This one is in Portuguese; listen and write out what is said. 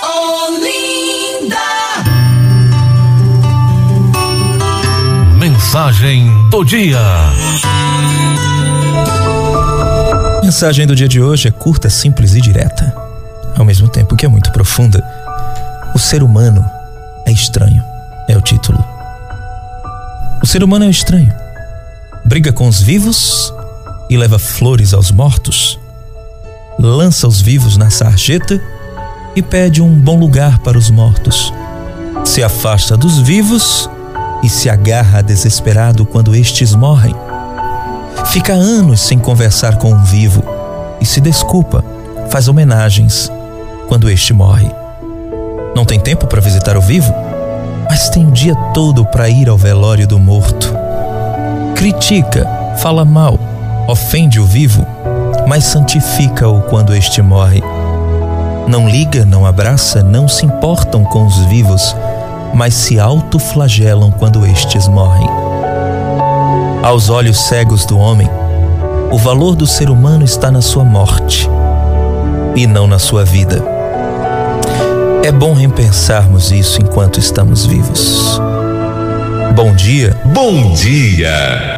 Olinda. Mensagem do dia. Mensagem do dia de hoje é curta, simples e direta, ao mesmo tempo que é muito profunda. O ser humano é estranho, é o título. O ser humano é estranho. Briga com os vivos e leva flores aos mortos. Lança os vivos na sarjeta e pede um bom lugar para os mortos. Se afasta dos vivos e se agarra desesperado quando estes morrem. Fica anos sem conversar com um vivo e se desculpa, faz homenagens quando este morre. Não tem tempo para visitar o vivo, mas tem o dia todo para ir ao velório do morto. Critica, fala mal, ofende o vivo, mas santifica-o quando este morre. Não liga, não abraça, não se importam com os vivos, mas se autoflagelam quando estes morrem. Aos olhos cegos do homem, o valor do ser humano está na sua morte e não na sua vida. É bom repensarmos isso enquanto estamos vivos. Bom dia. Bom dia.